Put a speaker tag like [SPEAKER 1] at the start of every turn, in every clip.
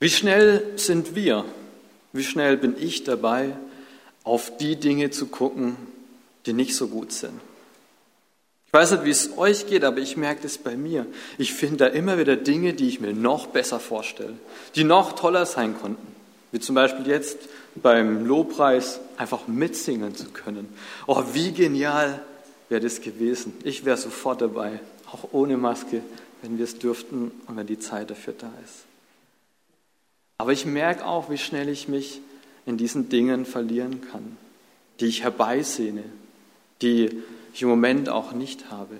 [SPEAKER 1] Wie schnell sind wir, wie schnell bin ich dabei, auf die Dinge zu gucken, die nicht so gut sind? Ich weiß nicht, wie es euch geht, aber ich merke das bei mir. Ich finde da immer wieder Dinge, die ich mir noch besser vorstelle, die noch toller sein konnten. Wie zum Beispiel jetzt beim Lobpreis einfach mitsingen zu können. Oh, wie genial wäre das gewesen. Ich wäre sofort dabei, auch ohne Maske, wenn wir es dürften und wenn die Zeit dafür da ist. Aber ich merke auch, wie schnell ich mich in diesen Dingen verlieren kann, die ich herbeisehne, die ich im Moment auch nicht habe.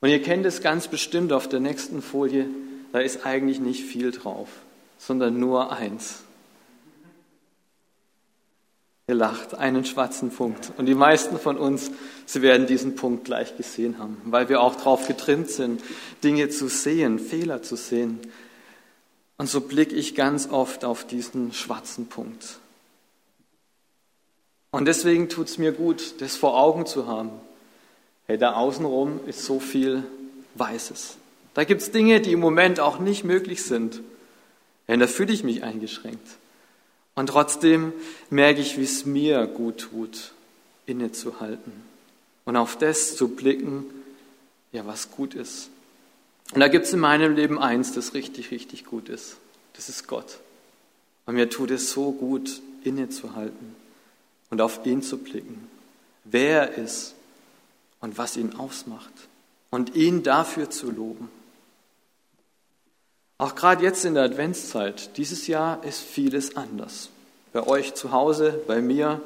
[SPEAKER 1] Und ihr kennt es ganz bestimmt auf der nächsten Folie, da ist eigentlich nicht viel drauf, sondern nur eins. Ihr lacht, einen schwarzen Punkt. Und die meisten von uns, sie werden diesen Punkt gleich gesehen haben, weil wir auch darauf getrimmt sind, Dinge zu sehen, Fehler zu sehen. Und so blicke ich ganz oft auf diesen schwarzen Punkt. Und deswegen tut es mir gut, das vor Augen zu haben. Hey, da außenrum ist so viel Weißes. Da gibt es Dinge, die im Moment auch nicht möglich sind. Ja, da fühle ich mich eingeschränkt. Und trotzdem merke ich, wie es mir gut tut, innezuhalten und auf das zu blicken, ja, was gut ist. Und da gibt es in meinem Leben eins, das richtig, richtig gut ist. Das ist Gott. Und mir tut es so gut, innezuhalten und auf ihn zu blicken, wer er ist und was ihn ausmacht und ihn dafür zu loben. Auch gerade jetzt in der Adventszeit, dieses Jahr ist vieles anders. Bei euch zu Hause, bei mir,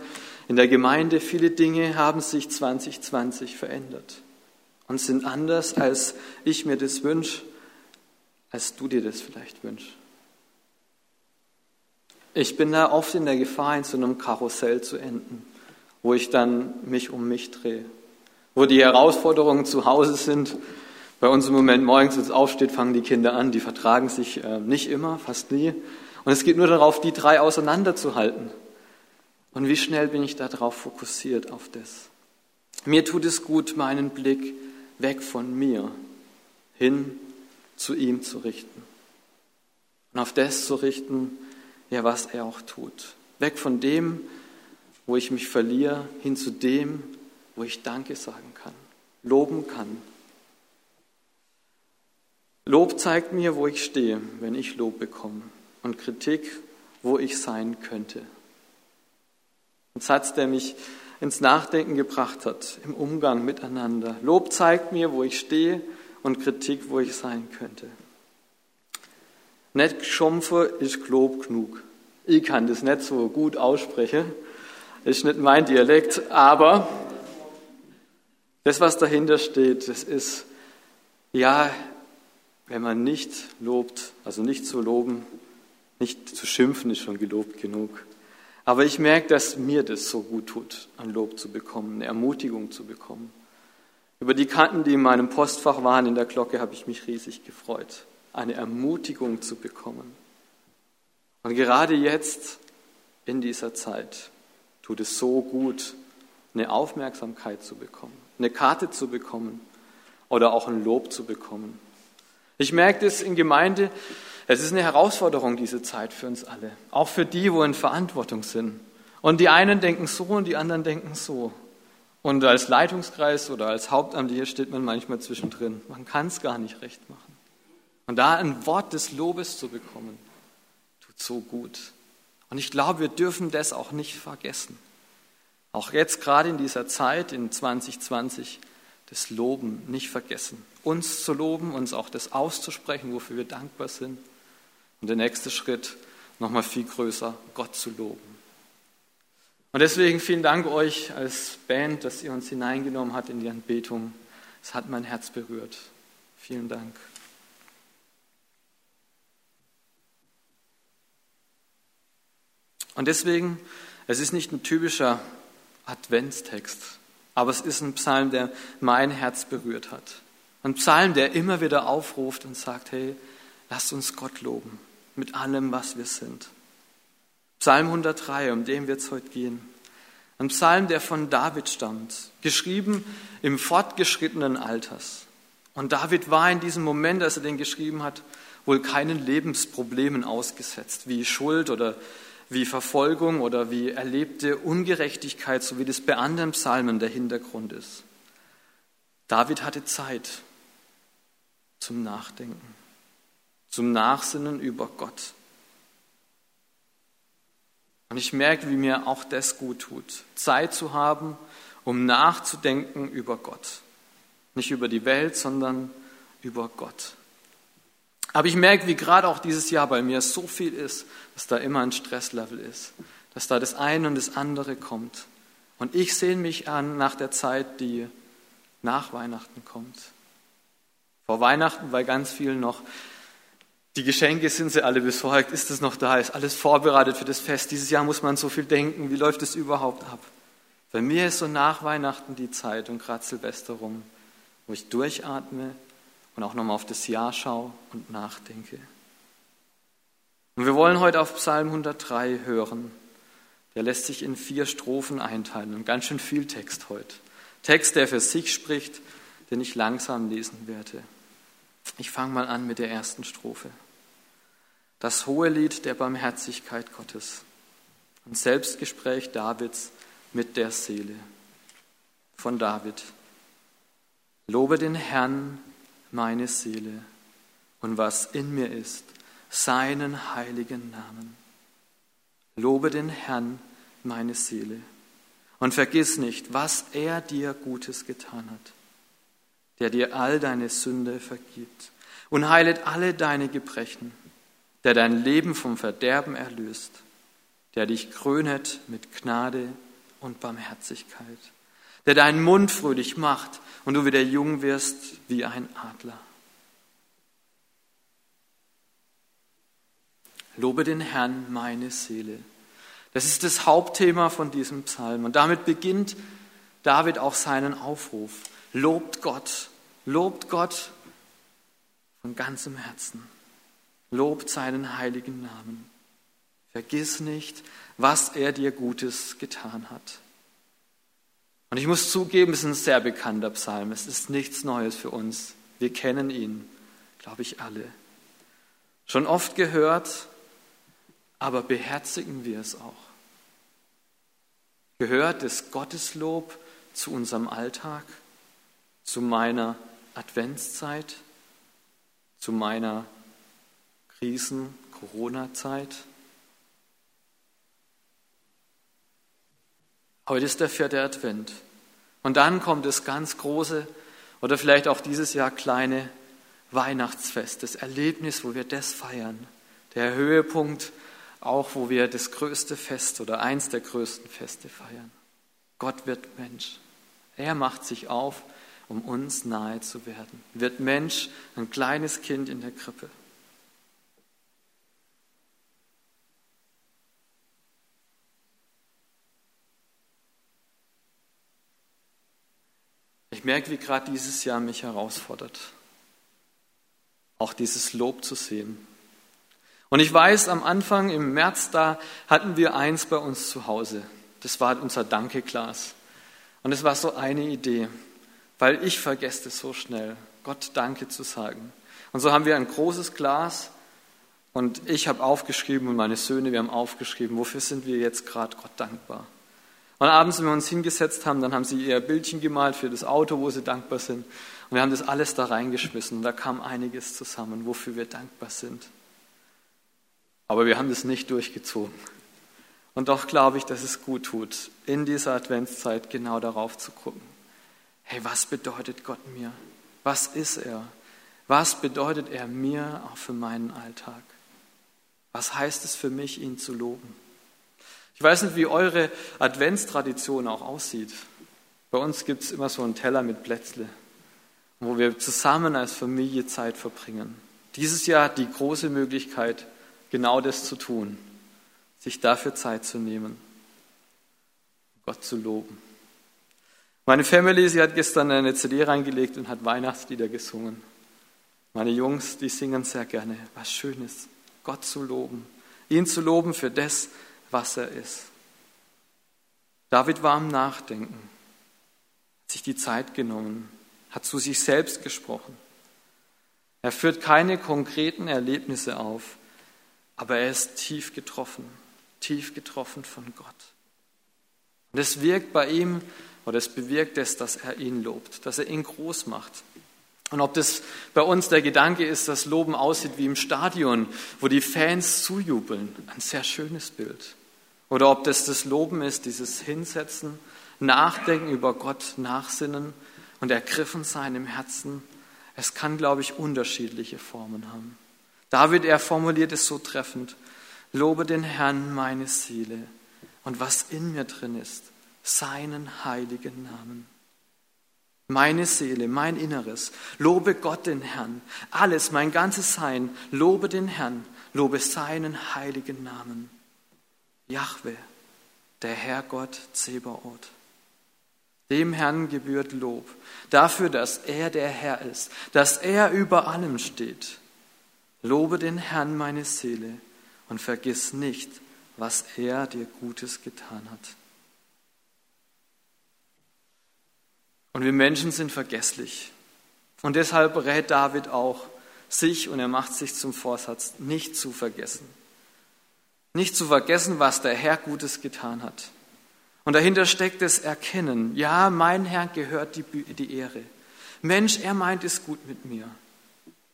[SPEAKER 1] in der Gemeinde, viele Dinge haben sich 2020 verändert und sind anders, als ich mir das wünsche, als du dir das vielleicht wünschst. Ich bin da oft in der Gefahr, in so einem Karussell zu enden, wo ich dann mich um mich drehe, wo die Herausforderungen zu Hause sind, bei uns im Moment morgens, wenn es aufsteht, fangen die Kinder an. Die vertragen sich äh, nicht immer, fast nie. Und es geht nur darauf, die drei auseinanderzuhalten. Und wie schnell bin ich darauf fokussiert, auf das? Mir tut es gut, meinen Blick weg von mir hin zu ihm zu richten. Und auf das zu richten, ja, was er auch tut. Weg von dem, wo ich mich verliere, hin zu dem, wo ich Danke sagen kann, loben kann, Lob zeigt mir, wo ich stehe, wenn ich Lob bekomme. Und Kritik, wo ich sein könnte. Ein Satz, der mich ins Nachdenken gebracht hat, im Umgang miteinander. Lob zeigt mir, wo ich stehe und Kritik, wo ich sein könnte. Nicht geschumpfe ist Lob genug. Ich kann das nicht so gut aussprechen. Ist nicht mein Dialekt, aber das, was dahinter steht, das ist, ja, wenn man nicht lobt, also nicht zu loben, nicht zu schimpfen, ist schon gelobt genug. Aber ich merke, dass mir das so gut tut, ein Lob zu bekommen, eine Ermutigung zu bekommen. Über die Kanten, die in meinem Postfach waren in der Glocke, habe ich mich riesig gefreut, eine Ermutigung zu bekommen. Und gerade jetzt, in dieser Zeit, tut es so gut, eine Aufmerksamkeit zu bekommen, eine Karte zu bekommen oder auch ein Lob zu bekommen. Ich merke das in Gemeinde, es ist eine Herausforderung, diese Zeit für uns alle. Auch für die, wo in Verantwortung sind. Und die einen denken so und die anderen denken so. Und als Leitungskreis oder als Hauptamtlicher steht man manchmal zwischendrin. Man kann es gar nicht recht machen. Und da ein Wort des Lobes zu bekommen, tut so gut. Und ich glaube, wir dürfen das auch nicht vergessen. Auch jetzt gerade in dieser Zeit, in 2020, das Loben nicht vergessen. Uns zu loben, uns auch das auszusprechen, wofür wir dankbar sind. Und der nächste Schritt, nochmal viel größer, Gott zu loben. Und deswegen vielen Dank euch als Band, dass ihr uns hineingenommen habt in die Anbetung. Es hat mein Herz berührt. Vielen Dank. Und deswegen, es ist nicht ein typischer Adventstext, aber es ist ein Psalm, der mein Herz berührt hat. Ein Psalm, der immer wieder aufruft und sagt, hey, lasst uns Gott loben mit allem, was wir sind. Psalm 103, um den wird es heute gehen. Ein Psalm, der von David stammt, geschrieben im fortgeschrittenen Alters. Und David war in diesem Moment, als er den geschrieben hat, wohl keinen Lebensproblemen ausgesetzt, wie Schuld oder wie Verfolgung oder wie erlebte Ungerechtigkeit, so wie das bei anderen Psalmen der Hintergrund ist. David hatte Zeit zum Nachdenken, zum Nachsinnen über Gott. Und ich merke, wie mir auch das gut tut, Zeit zu haben, um nachzudenken über Gott. Nicht über die Welt, sondern über Gott. Aber ich merke, wie gerade auch dieses Jahr bei mir so viel ist, dass da immer ein Stresslevel ist, dass da das eine und das andere kommt. Und ich sehe mich an nach der Zeit, die nach Weihnachten kommt. Vor Weihnachten bei ganz vielen noch, die Geschenke sind sie alle besorgt, ist es noch da, ist alles vorbereitet für das Fest. Dieses Jahr muss man so viel denken, wie läuft es überhaupt ab? Bei mir ist so nach Weihnachten die Zeit und gerade Silvester rum, wo ich durchatme und auch nochmal auf das Jahr schaue und nachdenke. Und wir wollen heute auf Psalm 103 hören. Der lässt sich in vier Strophen einteilen und ganz schön viel Text heute. Text, der für sich spricht, den ich langsam lesen werde. Ich fange mal an mit der ersten Strophe. Das hohe Lied der Barmherzigkeit Gottes. Ein Selbstgespräch Davids mit der Seele. Von David. Lobe den Herrn, meine Seele, und was in mir ist, seinen heiligen Namen. Lobe den Herrn, meine Seele, und vergiss nicht, was er dir Gutes getan hat, der dir all deine Sünde vergibt und heilet alle deine Gebrechen, der dein Leben vom Verderben erlöst, der dich krönet mit Gnade und Barmherzigkeit, der deinen Mund fröhlich macht und du wieder jung wirst wie ein Adler. Lobe den Herrn, meine Seele. Das ist das Hauptthema von diesem Psalm. Und damit beginnt David auch seinen Aufruf. Lobt Gott, lobt Gott von ganzem Herzen. Lobt seinen heiligen Namen. Vergiss nicht, was er dir Gutes getan hat. Und ich muss zugeben, es ist ein sehr bekannter Psalm. Es ist nichts Neues für uns. Wir kennen ihn, glaube ich, alle. Schon oft gehört, aber beherzigen wir es auch. Gehört das Gotteslob zu unserem Alltag, zu meiner Adventszeit, zu meiner Krisen-Corona-Zeit? Heute ist der vierte Advent. Und dann kommt das ganz große oder vielleicht auch dieses Jahr kleine Weihnachtsfest, das Erlebnis, wo wir das feiern. Der Höhepunkt, auch wo wir das größte Fest oder eins der größten Feste feiern. Gott wird Mensch. Er macht sich auf, um uns nahe zu werden. Wird Mensch, ein kleines Kind in der Krippe. Ich merke, wie gerade dieses Jahr mich herausfordert, auch dieses Lob zu sehen. Und ich weiß, am Anfang im März da hatten wir eins bei uns zu Hause. Das war unser Danke-Glas. Und es war so eine Idee, weil ich vergesse es so schnell, Gott Danke zu sagen. Und so haben wir ein großes Glas und ich habe aufgeschrieben und meine Söhne, wir haben aufgeschrieben, wofür sind wir jetzt gerade Gott dankbar. Und abends, wenn wir uns hingesetzt haben, dann haben sie ihr Bildchen gemalt für das Auto, wo sie dankbar sind. Und wir haben das alles da reingeschmissen. Und da kam einiges zusammen, wofür wir dankbar sind. Aber wir haben das nicht durchgezogen. Und doch glaube ich, dass es gut tut, in dieser Adventszeit genau darauf zu gucken. Hey, was bedeutet Gott mir? Was ist er? Was bedeutet er mir auch für meinen Alltag? Was heißt es für mich, ihn zu loben? Ich weiß nicht, wie eure Adventstradition auch aussieht. Bei uns gibt es immer so einen Teller mit Plätzle, wo wir zusammen als Familie Zeit verbringen. Dieses Jahr die große Möglichkeit, genau das zu tun, sich dafür Zeit zu nehmen, Gott zu loben. Meine Family, sie hat gestern eine CD reingelegt und hat Weihnachtslieder gesungen. Meine Jungs, die singen sehr gerne. Was Schönes, Gott zu loben, ihn zu loben für das, was er ist. David war am Nachdenken, hat sich die Zeit genommen, hat zu sich selbst gesprochen. Er führt keine konkreten Erlebnisse auf, aber er ist tief getroffen, tief getroffen von Gott. Und es wirkt bei ihm, oder es bewirkt es, dass er ihn lobt, dass er ihn groß macht. Und ob das bei uns der Gedanke ist, dass Loben aussieht wie im Stadion, wo die Fans zujubeln, ein sehr schönes Bild. Oder ob das das Loben ist, dieses Hinsetzen, Nachdenken über Gott, Nachsinnen und ergriffen sein im Herzen. Es kann, glaube ich, unterschiedliche Formen haben. David, er formuliert es so treffend. Lobe den Herrn meine Seele und was in mir drin ist, seinen heiligen Namen. Meine Seele, mein Inneres, lobe Gott den Herrn. Alles, mein ganzes Sein, lobe den Herrn, lobe seinen heiligen Namen. Jahwe, der Herr Gott Zebaoth. Dem Herrn gebührt Lob dafür, dass er der Herr ist, dass er über allem steht. Lobe den Herrn meine Seele und vergiss nicht, was er dir Gutes getan hat. Und wir Menschen sind vergesslich. Und deshalb rät David auch sich und er macht sich zum Vorsatz, nicht zu vergessen. Nicht zu vergessen, was der Herr Gutes getan hat. Und dahinter steckt das Erkennen, ja, mein Herr gehört die, die Ehre. Mensch, er meint es gut mit mir.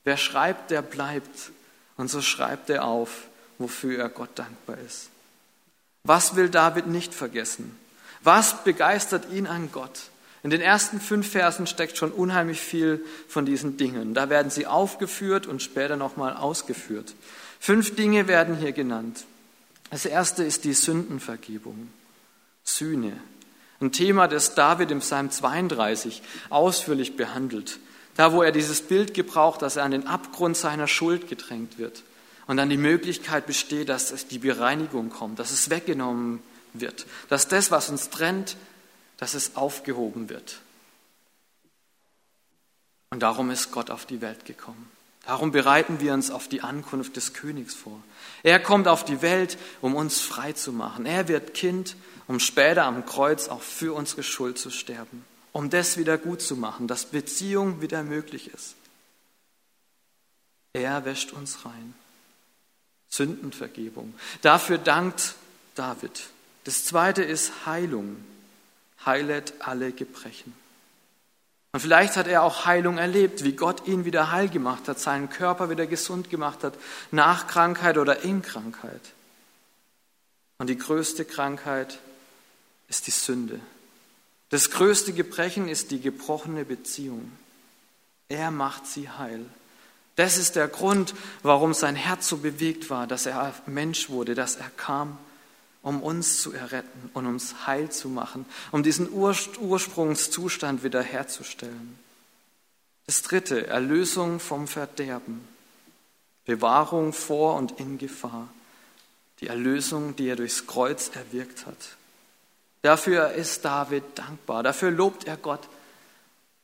[SPEAKER 1] Wer schreibt, der bleibt. Und so schreibt er auf, wofür er Gott dankbar ist. Was will David nicht vergessen? Was begeistert ihn an Gott? In den ersten fünf Versen steckt schon unheimlich viel von diesen Dingen. Da werden sie aufgeführt und später nochmal ausgeführt. Fünf Dinge werden hier genannt. Das erste ist die Sündenvergebung, Sühne. Ein Thema, das David im Psalm 32 ausführlich behandelt. Da, wo er dieses Bild gebraucht, dass er an den Abgrund seiner Schuld gedrängt wird und dann die Möglichkeit besteht, dass die Bereinigung kommt, dass es weggenommen wird, dass das, was uns trennt, dass es aufgehoben wird. Und darum ist Gott auf die Welt gekommen. Darum bereiten wir uns auf die Ankunft des Königs vor. Er kommt auf die Welt, um uns frei zu machen. Er wird Kind, um später am Kreuz auch für unsere Schuld zu sterben, um das wieder gut zu machen, dass Beziehung wieder möglich ist. Er wäscht uns rein. Sündenvergebung. Dafür dankt David. Das zweite ist Heilung. Heilet alle Gebrechen. Und vielleicht hat er auch Heilung erlebt, wie Gott ihn wieder heil gemacht hat, seinen Körper wieder gesund gemacht hat, nach Krankheit oder in Krankheit. Und die größte Krankheit ist die Sünde. Das größte Gebrechen ist die gebrochene Beziehung. Er macht sie heil. Das ist der Grund, warum sein Herz so bewegt war, dass er Mensch wurde, dass er kam um uns zu erretten und uns heil zu machen, um diesen Ursprungszustand wiederherzustellen. Das dritte, Erlösung vom Verderben, Bewahrung vor und in Gefahr, die Erlösung, die er durchs Kreuz erwirkt hat. Dafür ist David dankbar, dafür lobt er Gott,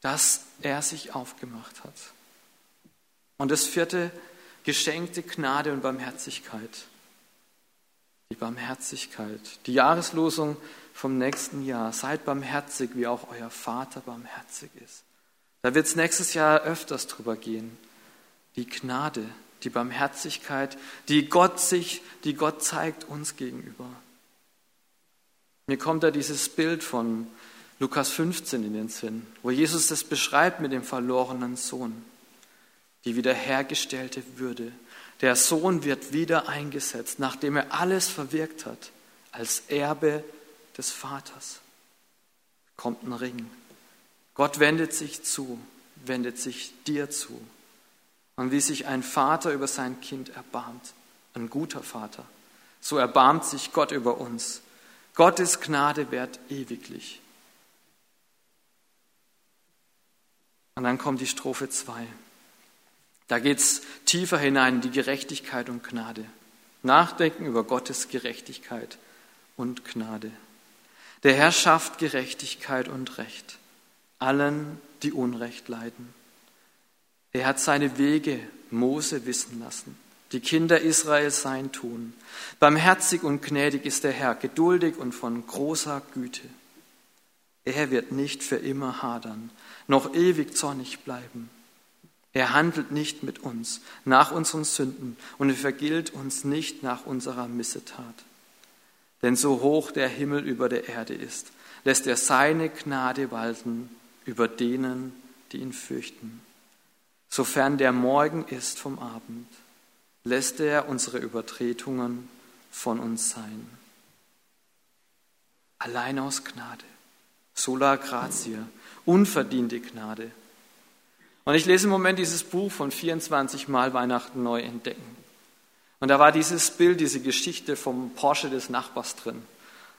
[SPEAKER 1] dass er sich aufgemacht hat. Und das vierte, geschenkte Gnade und Barmherzigkeit die Barmherzigkeit, die Jahreslosung vom nächsten Jahr. Seid barmherzig, wie auch euer Vater barmherzig ist. Da wird es nächstes Jahr öfters drüber gehen. Die Gnade, die Barmherzigkeit, die Gott sich, die Gott zeigt uns gegenüber. Mir kommt da dieses Bild von Lukas 15 in den Sinn, wo Jesus das beschreibt mit dem verlorenen Sohn, die wiederhergestellte Würde, der Sohn wird wieder eingesetzt, nachdem er alles verwirkt hat, als Erbe des Vaters. Kommt ein Ring. Gott wendet sich zu, wendet sich dir zu. Und wie sich ein Vater über sein Kind erbarmt, ein guter Vater, so erbarmt sich Gott über uns. Gottes Gnade währt ewiglich. Und dann kommt die Strophe 2. Da geht es tiefer hinein in die Gerechtigkeit und Gnade. Nachdenken über Gottes Gerechtigkeit und Gnade. Der Herr schafft Gerechtigkeit und Recht allen, die Unrecht leiden. Er hat seine Wege Mose wissen lassen, die Kinder Israels sein tun. Barmherzig und gnädig ist der Herr, geduldig und von großer Güte. Er wird nicht für immer hadern, noch ewig zornig bleiben. Er handelt nicht mit uns nach unseren Sünden und er vergilt uns nicht nach unserer Missetat. Denn so hoch der Himmel über der Erde ist, lässt er seine Gnade walten über denen, die ihn fürchten. Sofern der Morgen ist vom Abend, lässt er unsere Übertretungen von uns sein. Allein aus Gnade, sola gratia, unverdiente Gnade. Und ich lese im Moment dieses Buch von 24 Mal Weihnachten neu entdecken. Und da war dieses Bild, diese Geschichte vom Porsche des Nachbars drin.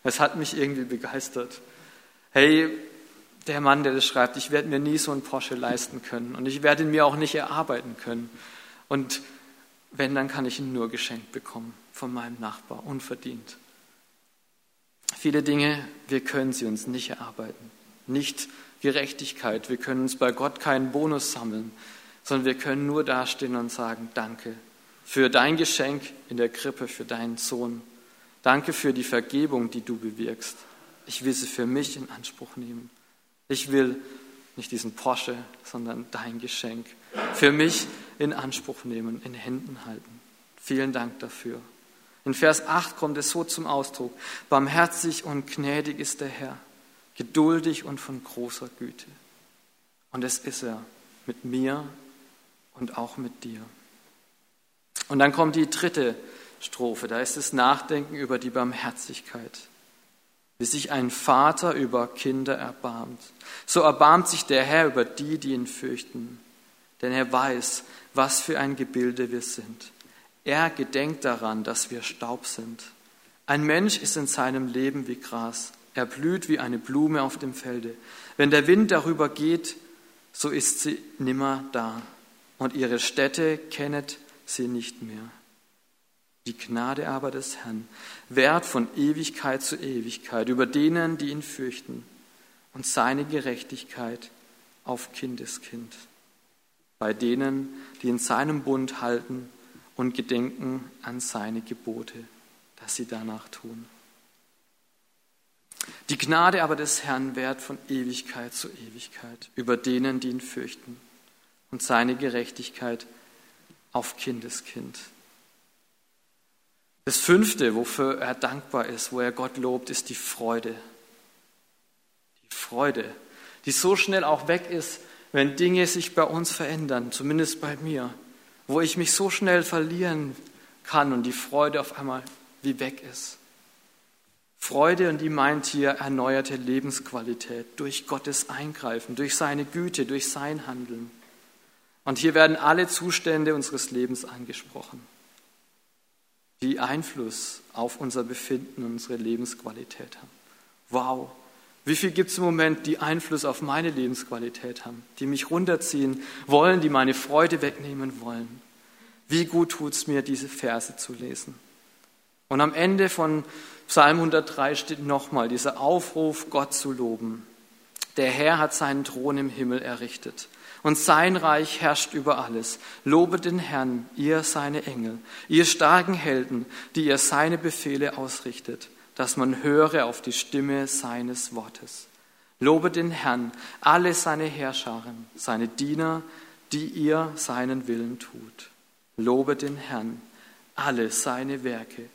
[SPEAKER 1] Es hat mich irgendwie begeistert. Hey, der Mann, der das schreibt, ich werde mir nie so einen Porsche leisten können und ich werde ihn mir auch nicht erarbeiten können. Und wenn, dann kann ich ihn nur geschenkt bekommen von meinem Nachbar, unverdient. Viele Dinge, wir können sie uns nicht erarbeiten. Nicht Gerechtigkeit, wir können uns bei Gott keinen Bonus sammeln, sondern wir können nur dastehen und sagen, danke für dein Geschenk in der Krippe, für deinen Sohn. Danke für die Vergebung, die du bewirkst. Ich will sie für mich in Anspruch nehmen. Ich will nicht diesen Porsche, sondern dein Geschenk für mich in Anspruch nehmen, in Händen halten. Vielen Dank dafür. In Vers 8 kommt es so zum Ausdruck. Barmherzig und gnädig ist der Herr, geduldig und von großer Güte. Und es ist er mit mir und auch mit dir. Und dann kommt die dritte Strophe, da ist das Nachdenken über die Barmherzigkeit wie sich ein Vater über Kinder erbarmt. So erbarmt sich der Herr über die, die ihn fürchten, denn er weiß, was für ein Gebilde wir sind. Er gedenkt daran, dass wir Staub sind. Ein Mensch ist in seinem Leben wie Gras. Er blüht wie eine Blume auf dem Felde. Wenn der Wind darüber geht, so ist sie nimmer da. Und ihre Städte kennet sie nicht mehr. Die Gnade aber des Herrn währt von Ewigkeit zu Ewigkeit über denen, die ihn fürchten, und seine Gerechtigkeit auf Kindeskind, bei denen, die in seinem Bund halten und gedenken an seine Gebote, dass sie danach tun. Die Gnade aber des Herrn währt von Ewigkeit zu Ewigkeit über denen, die ihn fürchten, und seine Gerechtigkeit auf Kindeskind. Das fünfte, wofür er dankbar ist, wo er Gott lobt, ist die Freude. Die Freude, die so schnell auch weg ist, wenn Dinge sich bei uns verändern, zumindest bei mir, wo ich mich so schnell verlieren kann und die Freude auf einmal wie weg ist. Freude, und die meint hier erneuerte Lebensqualität durch Gottes Eingreifen, durch seine Güte, durch sein Handeln. Und hier werden alle Zustände unseres Lebens angesprochen die Einfluss auf unser Befinden unsere Lebensqualität haben. Wow, wie viel gibt es im Moment, die Einfluss auf meine Lebensqualität haben, die mich runterziehen wollen, die meine Freude wegnehmen wollen. Wie gut tut es mir, diese Verse zu lesen. Und am Ende von Psalm 103 steht nochmal dieser Aufruf, Gott zu loben. Der Herr hat seinen Thron im Himmel errichtet und sein Reich herrscht über alles. Lobet den Herrn, ihr seine Engel, ihr starken Helden, die ihr seine Befehle ausrichtet, dass man höre auf die Stimme seines Wortes. Lobet den Herrn, alle seine Herrscharen, seine Diener, die ihr seinen Willen tut. Lobet den Herrn, alle seine Werke,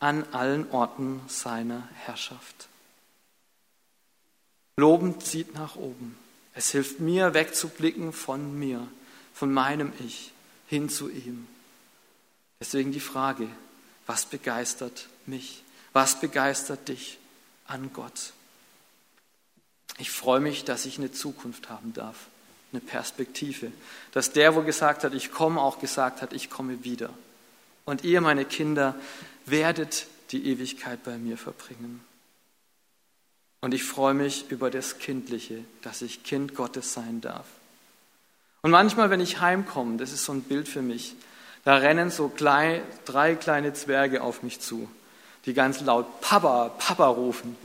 [SPEAKER 1] an allen Orten seiner Herrschaft. Loben zieht nach oben. Es hilft mir wegzublicken von mir, von meinem Ich hin zu ihm. Deswegen die Frage, was begeistert mich? Was begeistert dich an Gott? Ich freue mich, dass ich eine Zukunft haben darf, eine Perspektive. Dass der, wo gesagt hat, ich komme, auch gesagt hat, ich komme wieder. Und ihr, meine Kinder, werdet die Ewigkeit bei mir verbringen. Und ich freue mich über das Kindliche, dass ich Kind Gottes sein darf. Und manchmal, wenn ich heimkomme, das ist so ein Bild für mich, da rennen so klein, drei kleine Zwerge auf mich zu, die ganz laut Papa, Papa rufen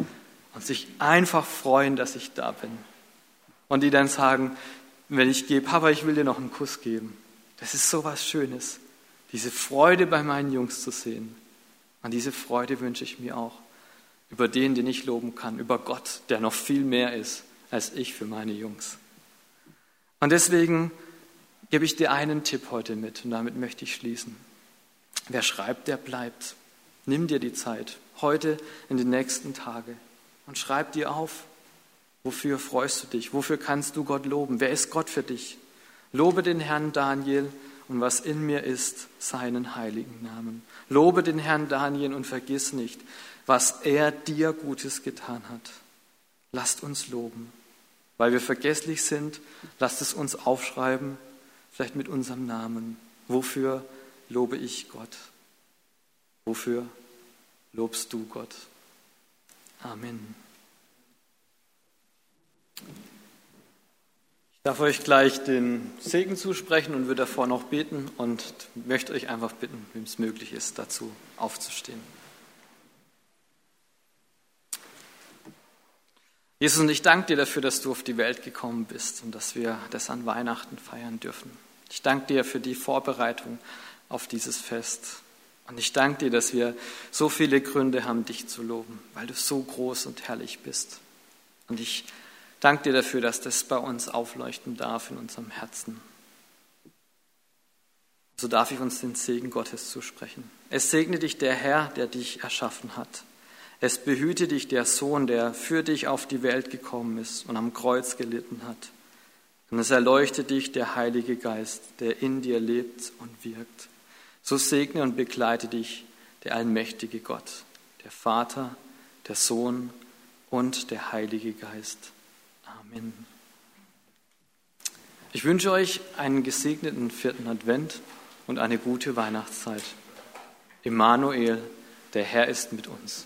[SPEAKER 1] und sich einfach freuen, dass ich da bin. Und die dann sagen, wenn ich gehe, Papa, ich will dir noch einen Kuss geben. Das ist so was Schönes, diese Freude bei meinen Jungs zu sehen. Und diese Freude wünsche ich mir auch über den, den ich loben kann, über Gott, der noch viel mehr ist als ich für meine Jungs. Und deswegen gebe ich dir einen Tipp heute mit und damit möchte ich schließen. Wer schreibt, der bleibt. Nimm dir die Zeit, heute in den nächsten Tagen und schreib dir auf, wofür freust du dich, wofür kannst du Gott loben, wer ist Gott für dich. Lobe den Herrn Daniel und was in mir ist, seinen heiligen Namen. Lobe den Herrn Daniel und vergiss nicht, was er dir Gutes getan hat. Lasst uns loben. Weil wir vergesslich sind, lasst es uns aufschreiben, vielleicht mit unserem Namen. Wofür lobe ich Gott? Wofür lobst du Gott? Amen. Ich darf euch gleich den Segen zusprechen und würde davor noch beten und möchte euch einfach bitten, wem es möglich ist, dazu aufzustehen. Jesus, und ich danke dir dafür, dass du auf die Welt gekommen bist und dass wir das an Weihnachten feiern dürfen. Ich danke dir für die Vorbereitung auf dieses Fest. Und ich danke dir, dass wir so viele Gründe haben, dich zu loben, weil du so groß und herrlich bist. Und ich danke dir dafür, dass das bei uns aufleuchten darf in unserem Herzen. So darf ich uns den Segen Gottes zusprechen. Es segne dich der Herr, der dich erschaffen hat. Es behüte dich der Sohn, der für dich auf die Welt gekommen ist und am Kreuz gelitten hat. Und es erleuchte dich der Heilige Geist, der in dir lebt und wirkt. So segne und begleite dich der allmächtige Gott, der Vater, der Sohn und der Heilige Geist. Amen. Ich wünsche euch einen gesegneten vierten Advent und eine gute Weihnachtszeit. Immanuel, der Herr ist mit uns.